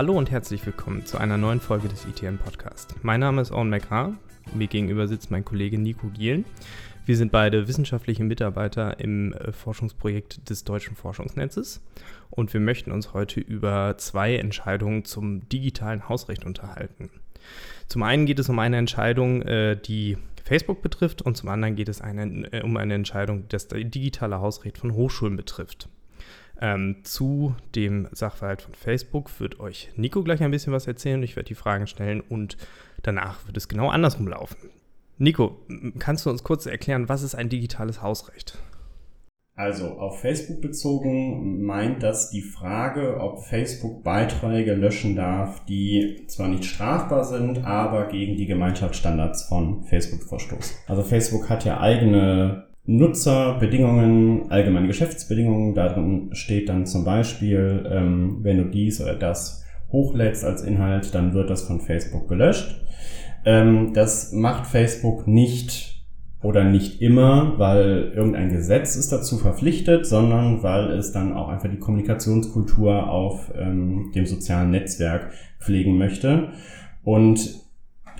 Hallo und herzlich willkommen zu einer neuen Folge des ITN Podcast. Mein Name ist Owen McHarr. Mir gegenüber sitzt mein Kollege Nico Gielen. Wir sind beide wissenschaftliche Mitarbeiter im äh, Forschungsprojekt des Deutschen Forschungsnetzes und wir möchten uns heute über zwei Entscheidungen zum digitalen Hausrecht unterhalten. Zum einen geht es um eine Entscheidung, äh, die Facebook betrifft und zum anderen geht es äh, um eine Entscheidung, die das digitale Hausrecht von Hochschulen betrifft. Ähm, zu dem Sachverhalt von Facebook wird euch Nico gleich ein bisschen was erzählen. Ich werde die Fragen stellen und danach wird es genau andersrum laufen. Nico, kannst du uns kurz erklären, was ist ein digitales Hausrecht? Also auf Facebook bezogen meint das die Frage, ob Facebook Beiträge löschen darf, die zwar nicht strafbar sind, aber gegen die Gemeinschaftsstandards von Facebook verstoßen. Also Facebook hat ja eigene Nutzerbedingungen, allgemeine Geschäftsbedingungen. Darin steht dann zum Beispiel, ähm, wenn du dies oder das hochlädst als Inhalt, dann wird das von Facebook gelöscht. Ähm, das macht Facebook nicht oder nicht immer, weil irgendein Gesetz ist dazu verpflichtet, sondern weil es dann auch einfach die Kommunikationskultur auf ähm, dem sozialen Netzwerk pflegen möchte. Und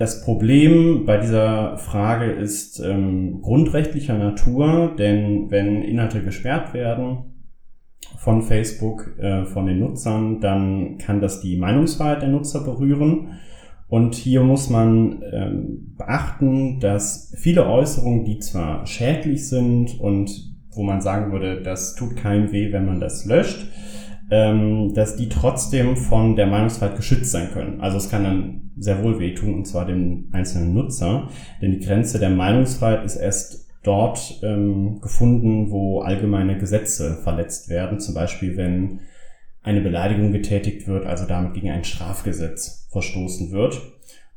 das Problem bei dieser Frage ist ähm, grundrechtlicher Natur, denn wenn Inhalte gesperrt werden von Facebook, äh, von den Nutzern, dann kann das die Meinungsfreiheit der Nutzer berühren. Und hier muss man ähm, beachten, dass viele Äußerungen, die zwar schädlich sind und wo man sagen würde, das tut keinem weh, wenn man das löscht, ähm, dass die trotzdem von der Meinungsfreiheit geschützt sein können. Also es kann dann sehr wohl wehtun, und zwar dem einzelnen Nutzer, denn die Grenze der Meinungsfreiheit ist erst dort ähm, gefunden, wo allgemeine Gesetze verletzt werden, zum Beispiel wenn eine Beleidigung getätigt wird, also damit gegen ein Strafgesetz verstoßen wird.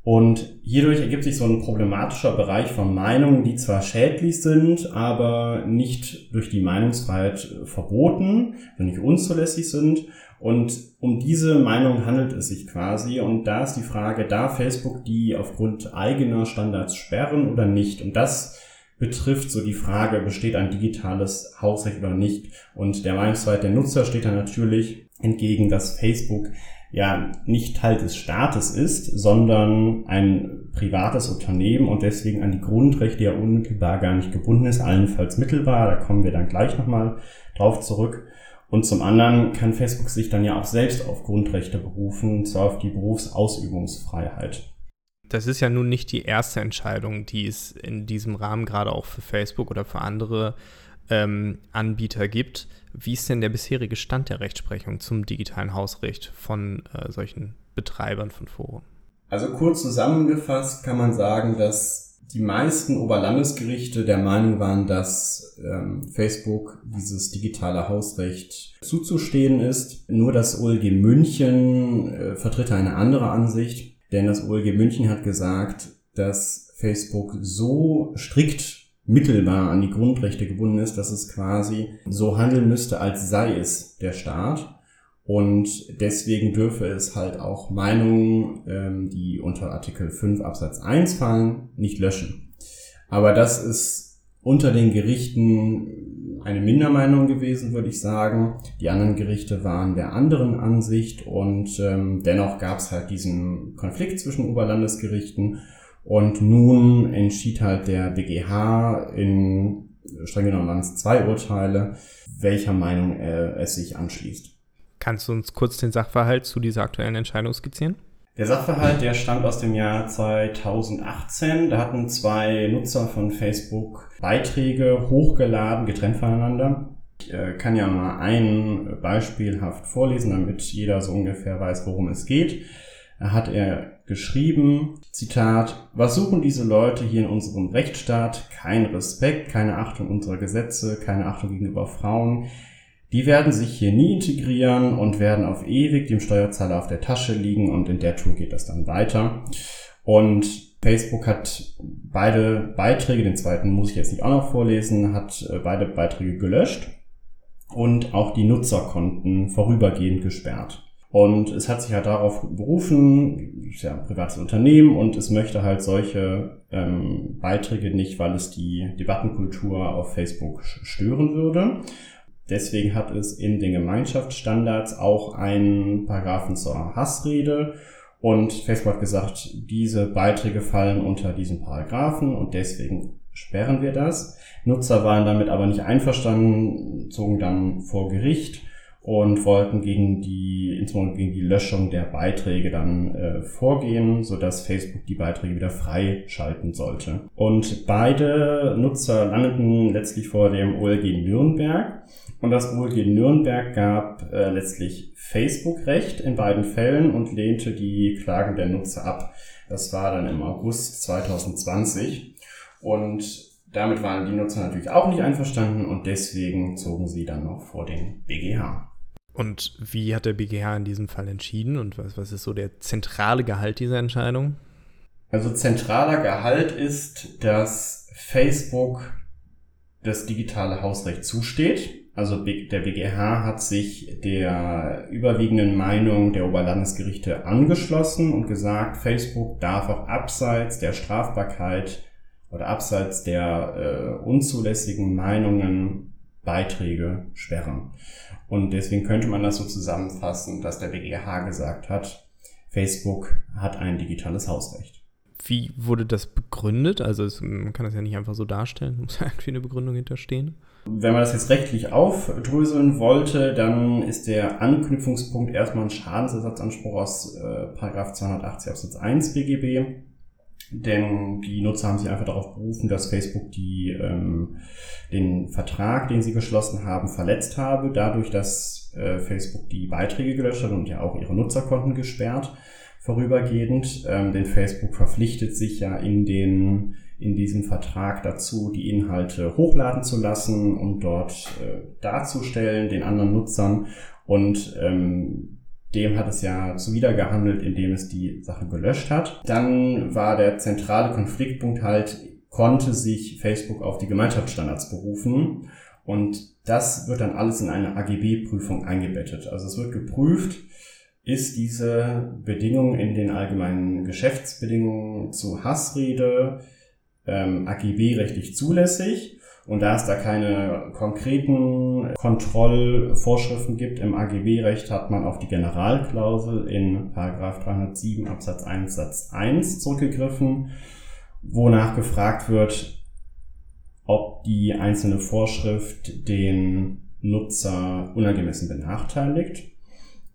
Und hierdurch ergibt sich so ein problematischer Bereich von Meinungen, die zwar schädlich sind, aber nicht durch die Meinungsfreiheit verboten, wenn nicht unzulässig sind. Und um diese Meinung handelt es sich quasi. Und da ist die Frage, darf Facebook die aufgrund eigener Standards sperren oder nicht? Und das betrifft so die Frage, besteht ein digitales Hausrecht oder nicht? Und der Meinungsfreiheit der Nutzer steht da natürlich entgegen, dass Facebook ja nicht Teil des Staates ist, sondern ein privates Unternehmen und deswegen an die Grundrechte ja unmittelbar gar nicht gebunden ist, allenfalls mittelbar, da kommen wir dann gleich nochmal drauf zurück. Und zum anderen kann Facebook sich dann ja auch selbst auf Grundrechte berufen, und zwar auf die Berufsausübungsfreiheit. Das ist ja nun nicht die erste Entscheidung, die es in diesem Rahmen gerade auch für Facebook oder für andere ähm, Anbieter gibt. Wie ist denn der bisherige Stand der Rechtsprechung zum digitalen Hausrecht von äh, solchen Betreibern von Foren? Also kurz zusammengefasst kann man sagen, dass die meisten Oberlandesgerichte der Meinung waren, dass ähm, Facebook dieses digitale Hausrecht zuzustehen ist. Nur das OLG München äh, vertritt eine andere Ansicht, denn das OLG München hat gesagt, dass Facebook so strikt mittelbar an die Grundrechte gebunden ist, dass es quasi so handeln müsste, als sei es der Staat. Und deswegen dürfe es halt auch Meinungen, ähm, die unter Artikel 5 Absatz 1 fallen, nicht löschen. Aber das ist unter den Gerichten eine Mindermeinung gewesen, würde ich sagen. Die anderen Gerichte waren der anderen Ansicht und ähm, dennoch gab es halt diesen Konflikt zwischen Oberlandesgerichten und nun entschied halt der BGH in streng genommen zwei Urteile, welcher Meinung er, es sich anschließt. Kannst du uns kurz den Sachverhalt zu dieser aktuellen Entscheidung skizzieren? Der Sachverhalt, der stammt aus dem Jahr 2018. Da hatten zwei Nutzer von Facebook Beiträge hochgeladen, getrennt voneinander. Ich äh, kann ja mal ein beispielhaft vorlesen, damit jeder so ungefähr weiß, worum es geht hat er geschrieben, Zitat, was suchen diese Leute hier in unserem Rechtsstaat? Kein Respekt, keine Achtung unserer Gesetze, keine Achtung gegenüber Frauen. Die werden sich hier nie integrieren und werden auf ewig dem Steuerzahler auf der Tasche liegen und in der Tour geht das dann weiter. Und Facebook hat beide Beiträge, den zweiten muss ich jetzt nicht auch noch vorlesen, hat äh, beide Beiträge gelöscht und auch die Nutzerkonten vorübergehend gesperrt. Und es hat sich halt darauf berufen, ist ja ein privates Unternehmen und es möchte halt solche ähm, Beiträge nicht, weil es die Debattenkultur auf Facebook stören würde. Deswegen hat es in den Gemeinschaftsstandards auch einen Paragraphen zur Hassrede und Facebook hat gesagt, diese Beiträge fallen unter diesen Paragraphen und deswegen sperren wir das. Nutzer waren damit aber nicht einverstanden, zogen dann vor Gericht und wollten gegen die, insbesondere gegen die Löschung der Beiträge dann äh, vorgehen, sodass Facebook die Beiträge wieder freischalten sollte. Und beide Nutzer landeten letztlich vor dem OLG Nürnberg. Und das OLG Nürnberg gab äh, letztlich Facebook Recht in beiden Fällen und lehnte die Klagen der Nutzer ab. Das war dann im August 2020. Und damit waren die Nutzer natürlich auch nicht einverstanden und deswegen zogen sie dann noch vor den BGH. Und wie hat der BGH in diesem Fall entschieden und was, was ist so der zentrale Gehalt dieser Entscheidung? Also zentraler Gehalt ist, dass Facebook das digitale Hausrecht zusteht. Also der BGH hat sich der überwiegenden Meinung der Oberlandesgerichte angeschlossen und gesagt, Facebook darf auch abseits der Strafbarkeit oder abseits der äh, unzulässigen Meinungen Beiträge sperren. Und deswegen könnte man das so zusammenfassen, dass der BGH gesagt hat, Facebook hat ein digitales Hausrecht. Wie wurde das begründet? Also es, man kann das ja nicht einfach so darstellen, muss ja irgendwie eine Begründung hinterstehen. Wenn man das jetzt rechtlich aufdröseln wollte, dann ist der Anknüpfungspunkt erstmal ein Schadensersatzanspruch aus äh, 280 Absatz 1 BGB. Denn die Nutzer haben sich einfach darauf berufen, dass Facebook die, ähm, den Vertrag, den sie geschlossen haben, verletzt habe, dadurch, dass äh, Facebook die Beiträge gelöscht hat und ja auch ihre Nutzerkonten gesperrt vorübergehend. Ähm, denn Facebook verpflichtet sich ja in den in diesem Vertrag dazu, die Inhalte hochladen zu lassen und dort äh, darzustellen den anderen Nutzern. Und ähm, dem hat es ja zuwidergehandelt, indem es die Sache gelöscht hat. Dann war der zentrale Konfliktpunkt halt, konnte sich Facebook auf die Gemeinschaftsstandards berufen. Und das wird dann alles in eine AGB-Prüfung eingebettet. Also es wird geprüft, ist diese Bedingung in den allgemeinen Geschäftsbedingungen zu Hassrede ähm, AGB-rechtlich zulässig und da es da keine konkreten Kontrollvorschriften gibt im AGB-Recht, hat man auf die Generalklausel in 307 Absatz 1 Satz 1 zurückgegriffen, wonach gefragt wird, ob die einzelne Vorschrift den Nutzer unangemessen benachteiligt.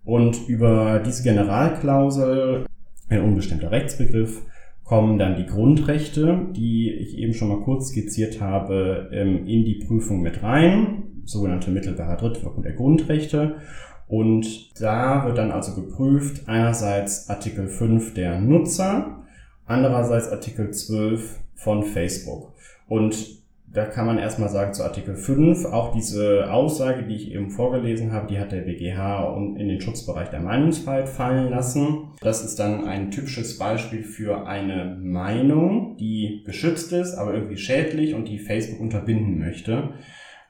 Und über diese Generalklausel, ein unbestimmter Rechtsbegriff, kommen dann die Grundrechte, die ich eben schon mal kurz skizziert habe, ähm, in die Prüfung mit rein, sogenannte mittelbare Drittwirkung der Grundrechte. Und da wird dann also geprüft, einerseits Artikel 5 der Nutzer, andererseits Artikel 12 von Facebook. Und da kann man erstmal sagen zu Artikel 5, auch diese Aussage, die ich eben vorgelesen habe, die hat der BGH in den Schutzbereich der Meinungsfreiheit fallen lassen. Das ist dann ein typisches Beispiel für eine Meinung, die geschützt ist, aber irgendwie schädlich und die Facebook unterbinden möchte.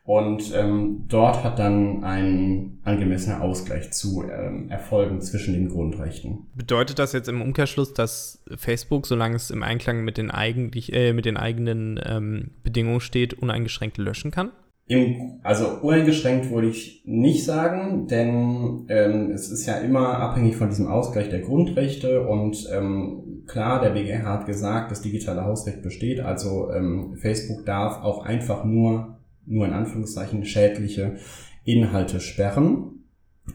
Und ähm, dort hat dann ein angemessener Ausgleich zu ähm, erfolgen zwischen den Grundrechten. Bedeutet das jetzt im Umkehrschluss, dass Facebook, solange es im Einklang mit den, eigentlich, äh, mit den eigenen ähm, Bedingungen steht, uneingeschränkt löschen kann? Im, also uneingeschränkt würde ich nicht sagen, denn ähm, es ist ja immer abhängig von diesem Ausgleich der Grundrechte und ähm, klar, der BGH hat gesagt, das digitale Hausrecht besteht, also ähm, Facebook darf auch einfach nur nur in Anführungszeichen schädliche Inhalte sperren.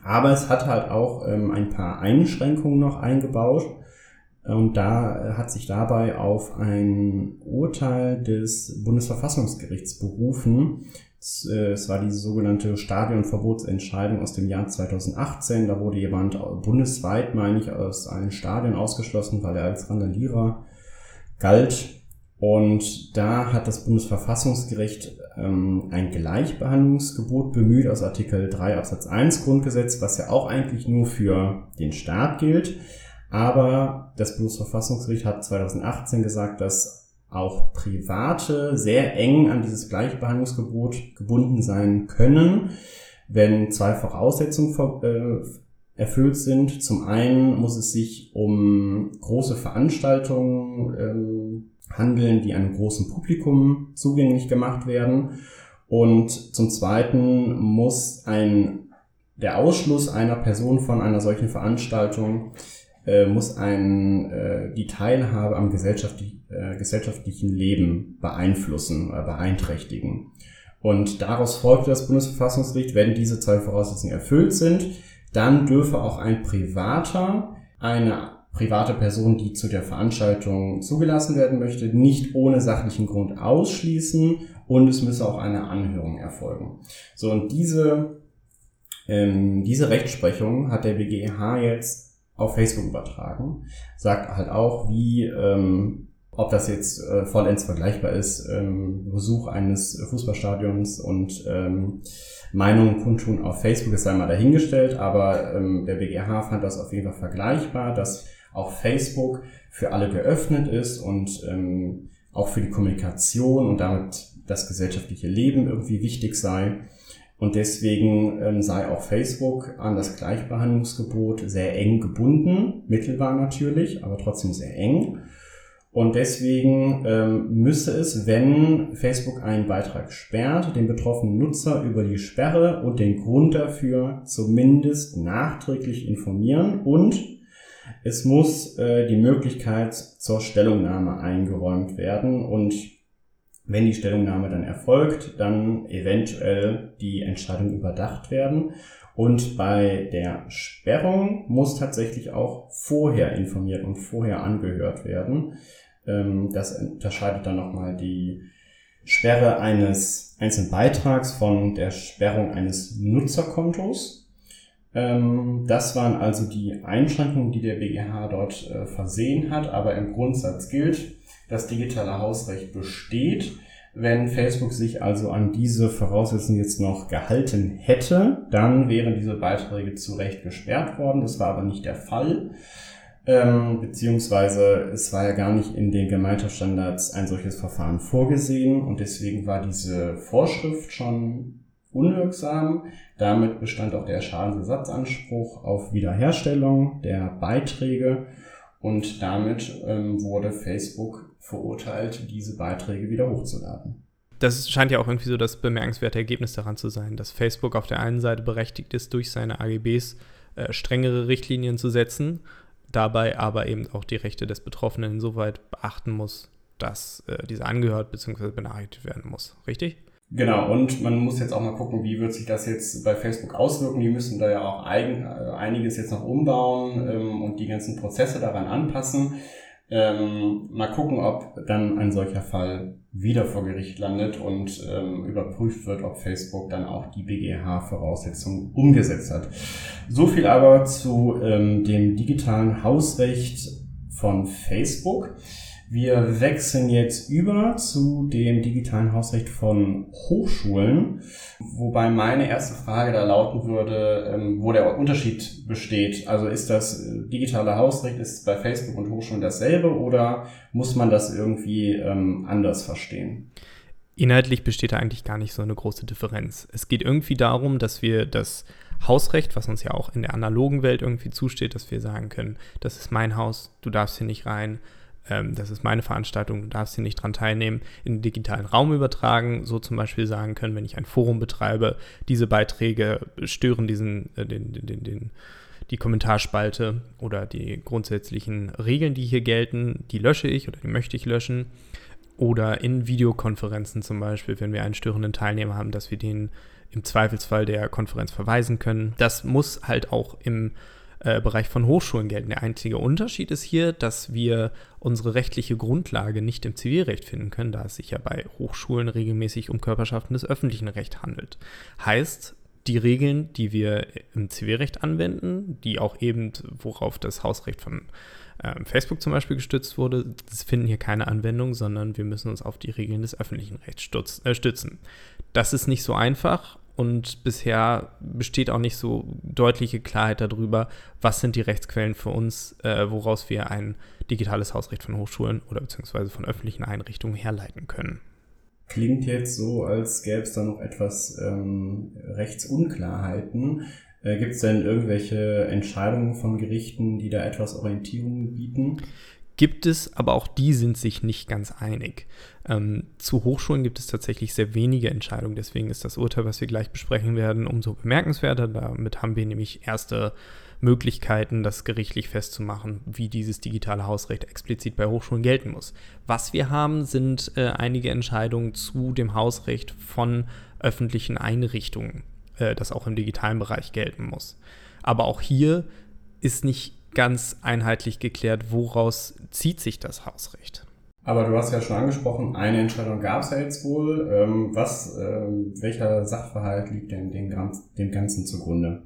Aber es hat halt auch ähm, ein paar Einschränkungen noch eingebaut. Und da äh, hat sich dabei auf ein Urteil des Bundesverfassungsgerichts berufen. Es, äh, war diese sogenannte Stadionverbotsentscheidung aus dem Jahr 2018. Da wurde jemand bundesweit, meine ich, aus einem Stadion ausgeschlossen, weil er als Randalierer galt. Und da hat das Bundesverfassungsgericht ähm, ein Gleichbehandlungsgebot bemüht aus Artikel 3 Absatz 1 Grundgesetz, was ja auch eigentlich nur für den Staat gilt. Aber das Bundesverfassungsgericht hat 2018 gesagt, dass auch Private sehr eng an dieses Gleichbehandlungsgebot gebunden sein können, wenn zwei Voraussetzungen äh, erfüllt sind. Zum einen muss es sich um große Veranstaltungen ähm, handeln, die einem großen Publikum zugänglich gemacht werden. Und zum Zweiten muss ein, der Ausschluss einer Person von einer solchen Veranstaltung äh, muss ein, äh, die Teilhabe am gesellschaftlich, äh, gesellschaftlichen Leben beeinflussen oder beeinträchtigen. Und daraus folgt das Bundesverfassungsgericht, wenn diese zwei Voraussetzungen erfüllt sind, dann dürfe auch ein Privater eine private Person, die zu der Veranstaltung zugelassen werden möchte, nicht ohne sachlichen Grund ausschließen und es müsse auch eine Anhörung erfolgen. So, und diese, ähm, diese Rechtsprechung hat der BGH jetzt auf Facebook übertragen, sagt halt auch, wie, ähm, ob das jetzt äh, vollends vergleichbar ist, ähm, Besuch eines Fußballstadions und ähm, Meinungen kundtun auf Facebook, ist einmal dahingestellt, aber ähm, der BGH fand das auf jeden Fall vergleichbar, dass auch Facebook für alle geöffnet ist und ähm, auch für die Kommunikation und damit das gesellschaftliche Leben irgendwie wichtig sei. Und deswegen ähm, sei auch Facebook an das Gleichbehandlungsgebot sehr eng gebunden, mittelbar natürlich, aber trotzdem sehr eng. Und deswegen ähm, müsse es, wenn Facebook einen Beitrag sperrt, den betroffenen Nutzer über die Sperre und den Grund dafür zumindest nachträglich informieren und es muss äh, die Möglichkeit zur Stellungnahme eingeräumt werden und wenn die Stellungnahme dann erfolgt, dann eventuell die Entscheidung überdacht werden. Und bei der Sperrung muss tatsächlich auch vorher informiert und vorher angehört werden. Ähm, das unterscheidet dann nochmal die Sperre eines einzelnen Beitrags von der Sperrung eines Nutzerkontos. Ähm, das waren also die Einschränkungen, die der BGH dort äh, versehen hat. Aber im Grundsatz gilt, das digitale Hausrecht besteht. Wenn Facebook sich also an diese Voraussetzungen jetzt noch gehalten hätte, dann wären diese Beiträge zu Recht gesperrt worden. Das war aber nicht der Fall. Ähm, beziehungsweise es war ja gar nicht in den Gemeinschaftsstandards ein solches Verfahren vorgesehen und deswegen war diese Vorschrift schon unwirksam. Damit bestand auch der Schadensersatzanspruch auf Wiederherstellung der Beiträge und damit ähm, wurde Facebook verurteilt, diese Beiträge wieder hochzuladen. Das scheint ja auch irgendwie so das bemerkenswerte Ergebnis daran zu sein, dass Facebook auf der einen Seite berechtigt ist, durch seine AGBs äh, strengere Richtlinien zu setzen, dabei aber eben auch die Rechte des Betroffenen insoweit beachten muss, dass äh, dieser angehört bzw. benachrichtigt werden muss. Richtig? Genau, und man muss jetzt auch mal gucken, wie wird sich das jetzt bei Facebook auswirken. Die müssen da ja auch eigen, äh, einiges jetzt noch umbauen ähm, und die ganzen Prozesse daran anpassen. Ähm, mal gucken, ob dann ein solcher Fall wieder vor Gericht landet und ähm, überprüft wird, ob Facebook dann auch die BGH-Voraussetzungen umgesetzt hat. So viel aber zu ähm, dem digitalen Hausrecht von Facebook. Wir wechseln jetzt über zu dem digitalen Hausrecht von Hochschulen, wobei meine erste Frage da lauten würde, ähm, wo der Unterschied besteht. Also ist das äh, digitale Hausrecht ist bei Facebook und Hochschulen dasselbe oder muss man das irgendwie ähm, anders verstehen? Inhaltlich besteht da eigentlich gar nicht so eine große Differenz. Es geht irgendwie darum, dass wir das Hausrecht, was uns ja auch in der analogen Welt irgendwie zusteht, dass wir sagen können, das ist mein Haus, du darfst hier nicht rein, ähm, das ist meine Veranstaltung, du darfst hier nicht dran teilnehmen, in den digitalen Raum übertragen, so zum Beispiel sagen können, wenn ich ein Forum betreibe, diese Beiträge stören diesen, äh, den, den, den, die Kommentarspalte oder die grundsätzlichen Regeln, die hier gelten, die lösche ich oder die möchte ich löschen. Oder in Videokonferenzen zum Beispiel, wenn wir einen störenden Teilnehmer haben, dass wir den im Zweifelsfall der Konferenz verweisen können. Das muss halt auch im äh, Bereich von Hochschulen gelten. Der einzige Unterschied ist hier, dass wir unsere rechtliche Grundlage nicht im Zivilrecht finden können, da es sich ja bei Hochschulen regelmäßig um Körperschaften des öffentlichen Rechts handelt. Heißt, die Regeln, die wir im Zivilrecht anwenden, die auch eben, worauf das Hausrecht von äh, Facebook zum Beispiel gestützt wurde, finden hier keine Anwendung, sondern wir müssen uns auf die Regeln des öffentlichen Rechts äh, stützen. Das ist nicht so einfach und bisher besteht auch nicht so deutliche Klarheit darüber, was sind die Rechtsquellen für uns, äh, woraus wir ein digitales Hausrecht von Hochschulen oder beziehungsweise von öffentlichen Einrichtungen herleiten können. Klingt jetzt so, als gäbe es da noch etwas ähm, Rechtsunklarheiten. Äh, Gibt es denn irgendwelche Entscheidungen von Gerichten, die da etwas Orientierung bieten? Gibt es, aber auch die sind sich nicht ganz einig. Ähm, zu Hochschulen gibt es tatsächlich sehr wenige Entscheidungen, deswegen ist das Urteil, was wir gleich besprechen werden, umso bemerkenswerter. Damit haben wir nämlich erste Möglichkeiten, das gerichtlich festzumachen, wie dieses digitale Hausrecht explizit bei Hochschulen gelten muss. Was wir haben, sind äh, einige Entscheidungen zu dem Hausrecht von öffentlichen Einrichtungen, äh, das auch im digitalen Bereich gelten muss. Aber auch hier ist nicht ganz einheitlich geklärt, woraus zieht sich das Hausrecht. Aber du hast ja schon angesprochen, eine Entscheidung gab es ja jetzt wohl. Ähm, was, ähm, welcher Sachverhalt liegt denn dem, dem Ganzen zugrunde?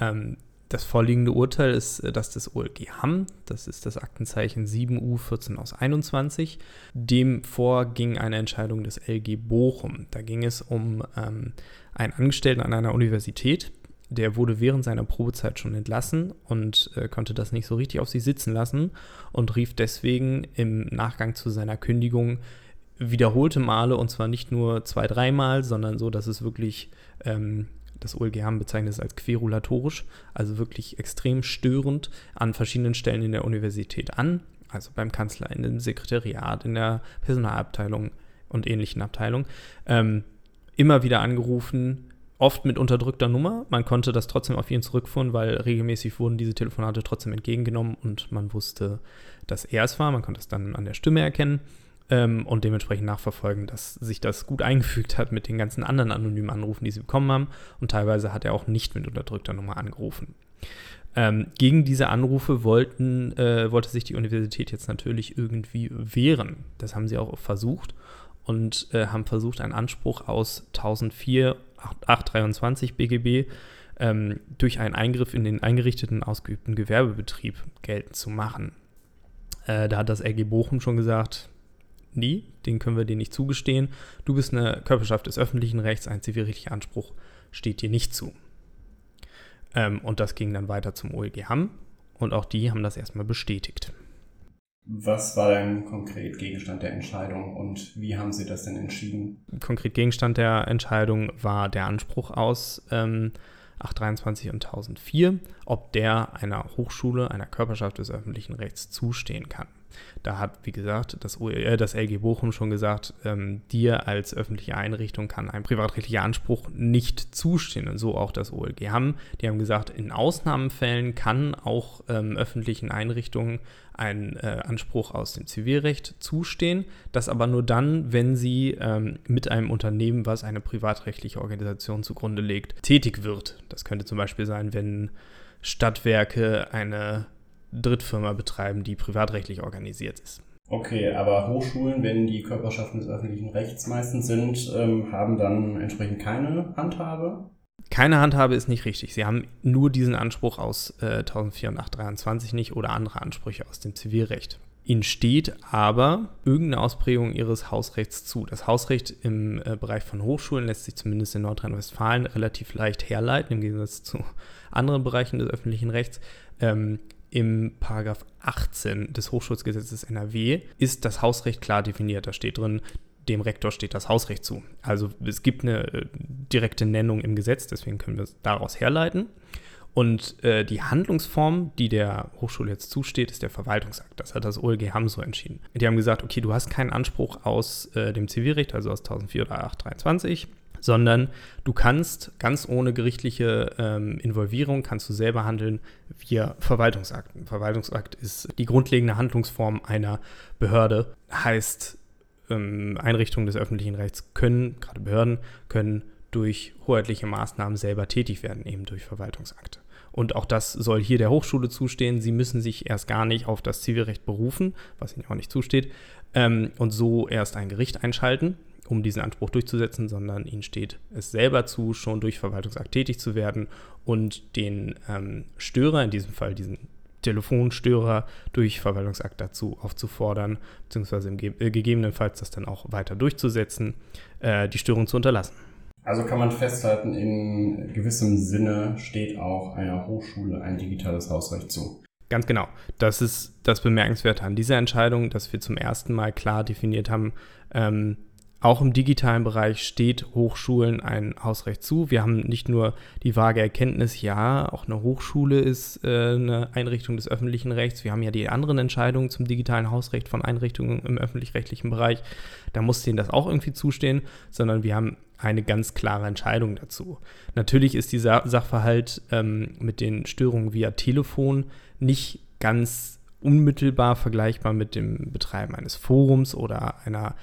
Ähm, das vorliegende Urteil ist äh, das des OLG Hamm, das ist das Aktenzeichen 7U14 aus 21. Dem vorging eine Entscheidung des LG Bochum. Da ging es um ähm, einen Angestellten an einer Universität, der wurde während seiner Probezeit schon entlassen und äh, konnte das nicht so richtig auf sich sitzen lassen und rief deswegen im Nachgang zu seiner Kündigung wiederholte Male, und zwar nicht nur zwei, dreimal, sondern so, dass es wirklich, ähm, das OLG bezeichnet es als querulatorisch, also wirklich extrem störend an verschiedenen Stellen in der Universität an, also beim Kanzler, in dem Sekretariat, in der Personalabteilung und ähnlichen Abteilungen, ähm, immer wieder angerufen, oft mit unterdrückter Nummer. Man konnte das trotzdem auf ihn zurückführen, weil regelmäßig wurden diese Telefonate trotzdem entgegengenommen und man wusste, dass er es war. Man konnte es dann an der Stimme erkennen ähm, und dementsprechend nachverfolgen, dass sich das gut eingefügt hat mit den ganzen anderen anonymen Anrufen, die sie bekommen haben. Und teilweise hat er auch nicht mit unterdrückter Nummer angerufen. Ähm, gegen diese Anrufe wollten, äh, wollte sich die Universität jetzt natürlich irgendwie wehren. Das haben sie auch versucht und äh, haben versucht, einen Anspruch aus 1004 823 BGB ähm, durch einen Eingriff in den eingerichteten, ausgeübten Gewerbebetrieb geltend zu machen. Äh, da hat das LG Bochum schon gesagt, nie, den können wir dir nicht zugestehen. Du bist eine Körperschaft des öffentlichen Rechts, ein zivilrechtlicher Anspruch steht dir nicht zu. Ähm, und das ging dann weiter zum OEG Hamm und auch die haben das erstmal bestätigt. Was war denn konkret Gegenstand der Entscheidung und wie haben Sie das denn entschieden? Konkret Gegenstand der Entscheidung war der Anspruch aus ähm, 823 und 1004, ob der einer Hochschule, einer Körperschaft des öffentlichen Rechts zustehen kann. Da hat, wie gesagt, das, äh, das LG Bochum schon gesagt, ähm, dir als öffentliche Einrichtung kann ein privatrechtlicher Anspruch nicht zustehen. Und so auch das OLG Hamm. Die haben gesagt, in Ausnahmefällen kann auch ähm, öffentlichen Einrichtungen ein äh, Anspruch aus dem Zivilrecht zustehen. Das aber nur dann, wenn sie ähm, mit einem Unternehmen, was eine privatrechtliche Organisation zugrunde legt, tätig wird. Das könnte zum Beispiel sein, wenn Stadtwerke eine Drittfirma betreiben, die privatrechtlich organisiert ist. Okay, aber Hochschulen, wenn die Körperschaften des öffentlichen Rechts meistens sind, ähm, haben dann entsprechend keine Handhabe? Keine Handhabe ist nicht richtig. Sie haben nur diesen Anspruch aus äh, 1004 nicht oder andere Ansprüche aus dem Zivilrecht. Ihnen steht aber irgendeine Ausprägung Ihres Hausrechts zu. Das Hausrecht im äh, Bereich von Hochschulen lässt sich zumindest in Nordrhein-Westfalen relativ leicht herleiten, im Gegensatz zu anderen Bereichen des öffentlichen Rechts. Ähm, im Paragraph 18 des Hochschulgesetzes NRW ist das Hausrecht klar definiert. Da steht drin, dem Rektor steht das Hausrecht zu. Also es gibt eine äh, direkte Nennung im Gesetz, deswegen können wir es daraus herleiten. Und äh, die Handlungsform, die der Hochschule jetzt zusteht, ist der Verwaltungsakt. Das hat das OLG Hamm so entschieden. Die haben gesagt, okay, du hast keinen Anspruch aus äh, dem Zivilrecht, also aus 1004 oder 823 sondern du kannst ganz ohne gerichtliche ähm, Involvierung, kannst du selber handeln via Verwaltungsakt. Ein Verwaltungsakt ist die grundlegende Handlungsform einer Behörde, heißt ähm, Einrichtungen des öffentlichen Rechts können, gerade Behörden, können durch hoheitliche Maßnahmen selber tätig werden, eben durch Verwaltungsakte. Und auch das soll hier der Hochschule zustehen. Sie müssen sich erst gar nicht auf das Zivilrecht berufen, was ihnen auch nicht zusteht, ähm, und so erst ein Gericht einschalten um diesen Anspruch durchzusetzen, sondern ihnen steht es selber zu, schon durch Verwaltungsakt tätig zu werden und den ähm, Störer, in diesem Fall diesen Telefonstörer, durch Verwaltungsakt dazu aufzufordern, beziehungsweise im, äh, gegebenenfalls das dann auch weiter durchzusetzen, äh, die Störung zu unterlassen. Also kann man festhalten, in gewissem Sinne steht auch einer Hochschule ein digitales Hausrecht zu. Ganz genau. Das ist das Bemerkenswerte an dieser Entscheidung, dass wir zum ersten Mal klar definiert haben, ähm, auch im digitalen Bereich steht Hochschulen ein Hausrecht zu. Wir haben nicht nur die vage Erkenntnis, ja, auch eine Hochschule ist äh, eine Einrichtung des öffentlichen Rechts. Wir haben ja die anderen Entscheidungen zum digitalen Hausrecht von Einrichtungen im öffentlich-rechtlichen Bereich. Da muss denen das auch irgendwie zustehen, sondern wir haben eine ganz klare Entscheidung dazu. Natürlich ist dieser Sachverhalt ähm, mit den Störungen via Telefon nicht ganz unmittelbar vergleichbar mit dem Betreiben eines Forums oder einer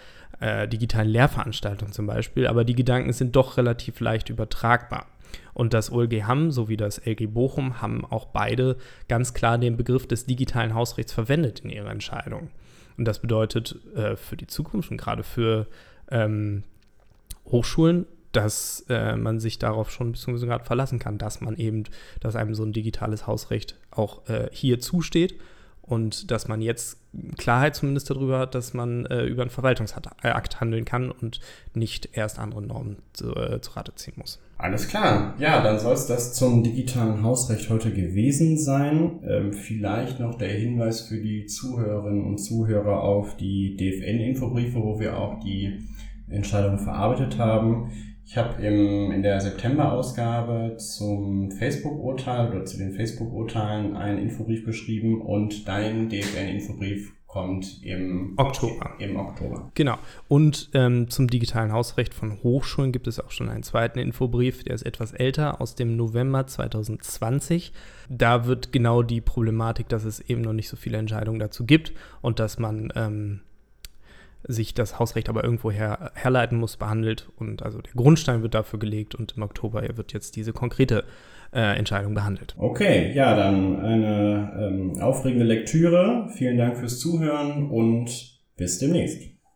äh, digitalen Lehrveranstaltung zum Beispiel, aber die Gedanken sind doch relativ leicht übertragbar. Und das OLG Hamm sowie das LG Bochum haben auch beide ganz klar den Begriff des digitalen Hausrechts verwendet in ihrer Entscheidung. Und das bedeutet äh, für die Zukunft und gerade für ähm, Hochschulen, dass äh, man sich darauf schon bzw. gerade verlassen kann, dass man eben, dass einem so ein digitales Hausrecht auch äh, hier zusteht und dass man jetzt Klarheit zumindest darüber hat, dass man äh, über einen Verwaltungsakt äh, handeln kann und nicht erst andere Normen zu, äh, Rate ziehen muss. Alles klar. Ja, dann soll es das zum digitalen Hausrecht heute gewesen sein. Ähm, vielleicht noch der Hinweis für die Zuhörerinnen und Zuhörer auf die DFN-Infobriefe, wo wir auch die Entscheidung verarbeitet haben. Ich habe in der September-Ausgabe zum Facebook-Urteil oder zu den Facebook-Urteilen einen Infobrief geschrieben und dein DFN-Infobrief kommt im Oktober. Im Oktober. Genau. Und ähm, zum digitalen Hausrecht von Hochschulen gibt es auch schon einen zweiten Infobrief, der ist etwas älter, aus dem November 2020. Da wird genau die Problematik, dass es eben noch nicht so viele Entscheidungen dazu gibt und dass man ähm, sich das Hausrecht aber irgendwo her, herleiten muss, behandelt. Und also der Grundstein wird dafür gelegt und im Oktober wird jetzt diese konkrete äh, Entscheidung behandelt. Okay, ja, dann eine ähm, aufregende Lektüre. Vielen Dank fürs Zuhören und bis demnächst.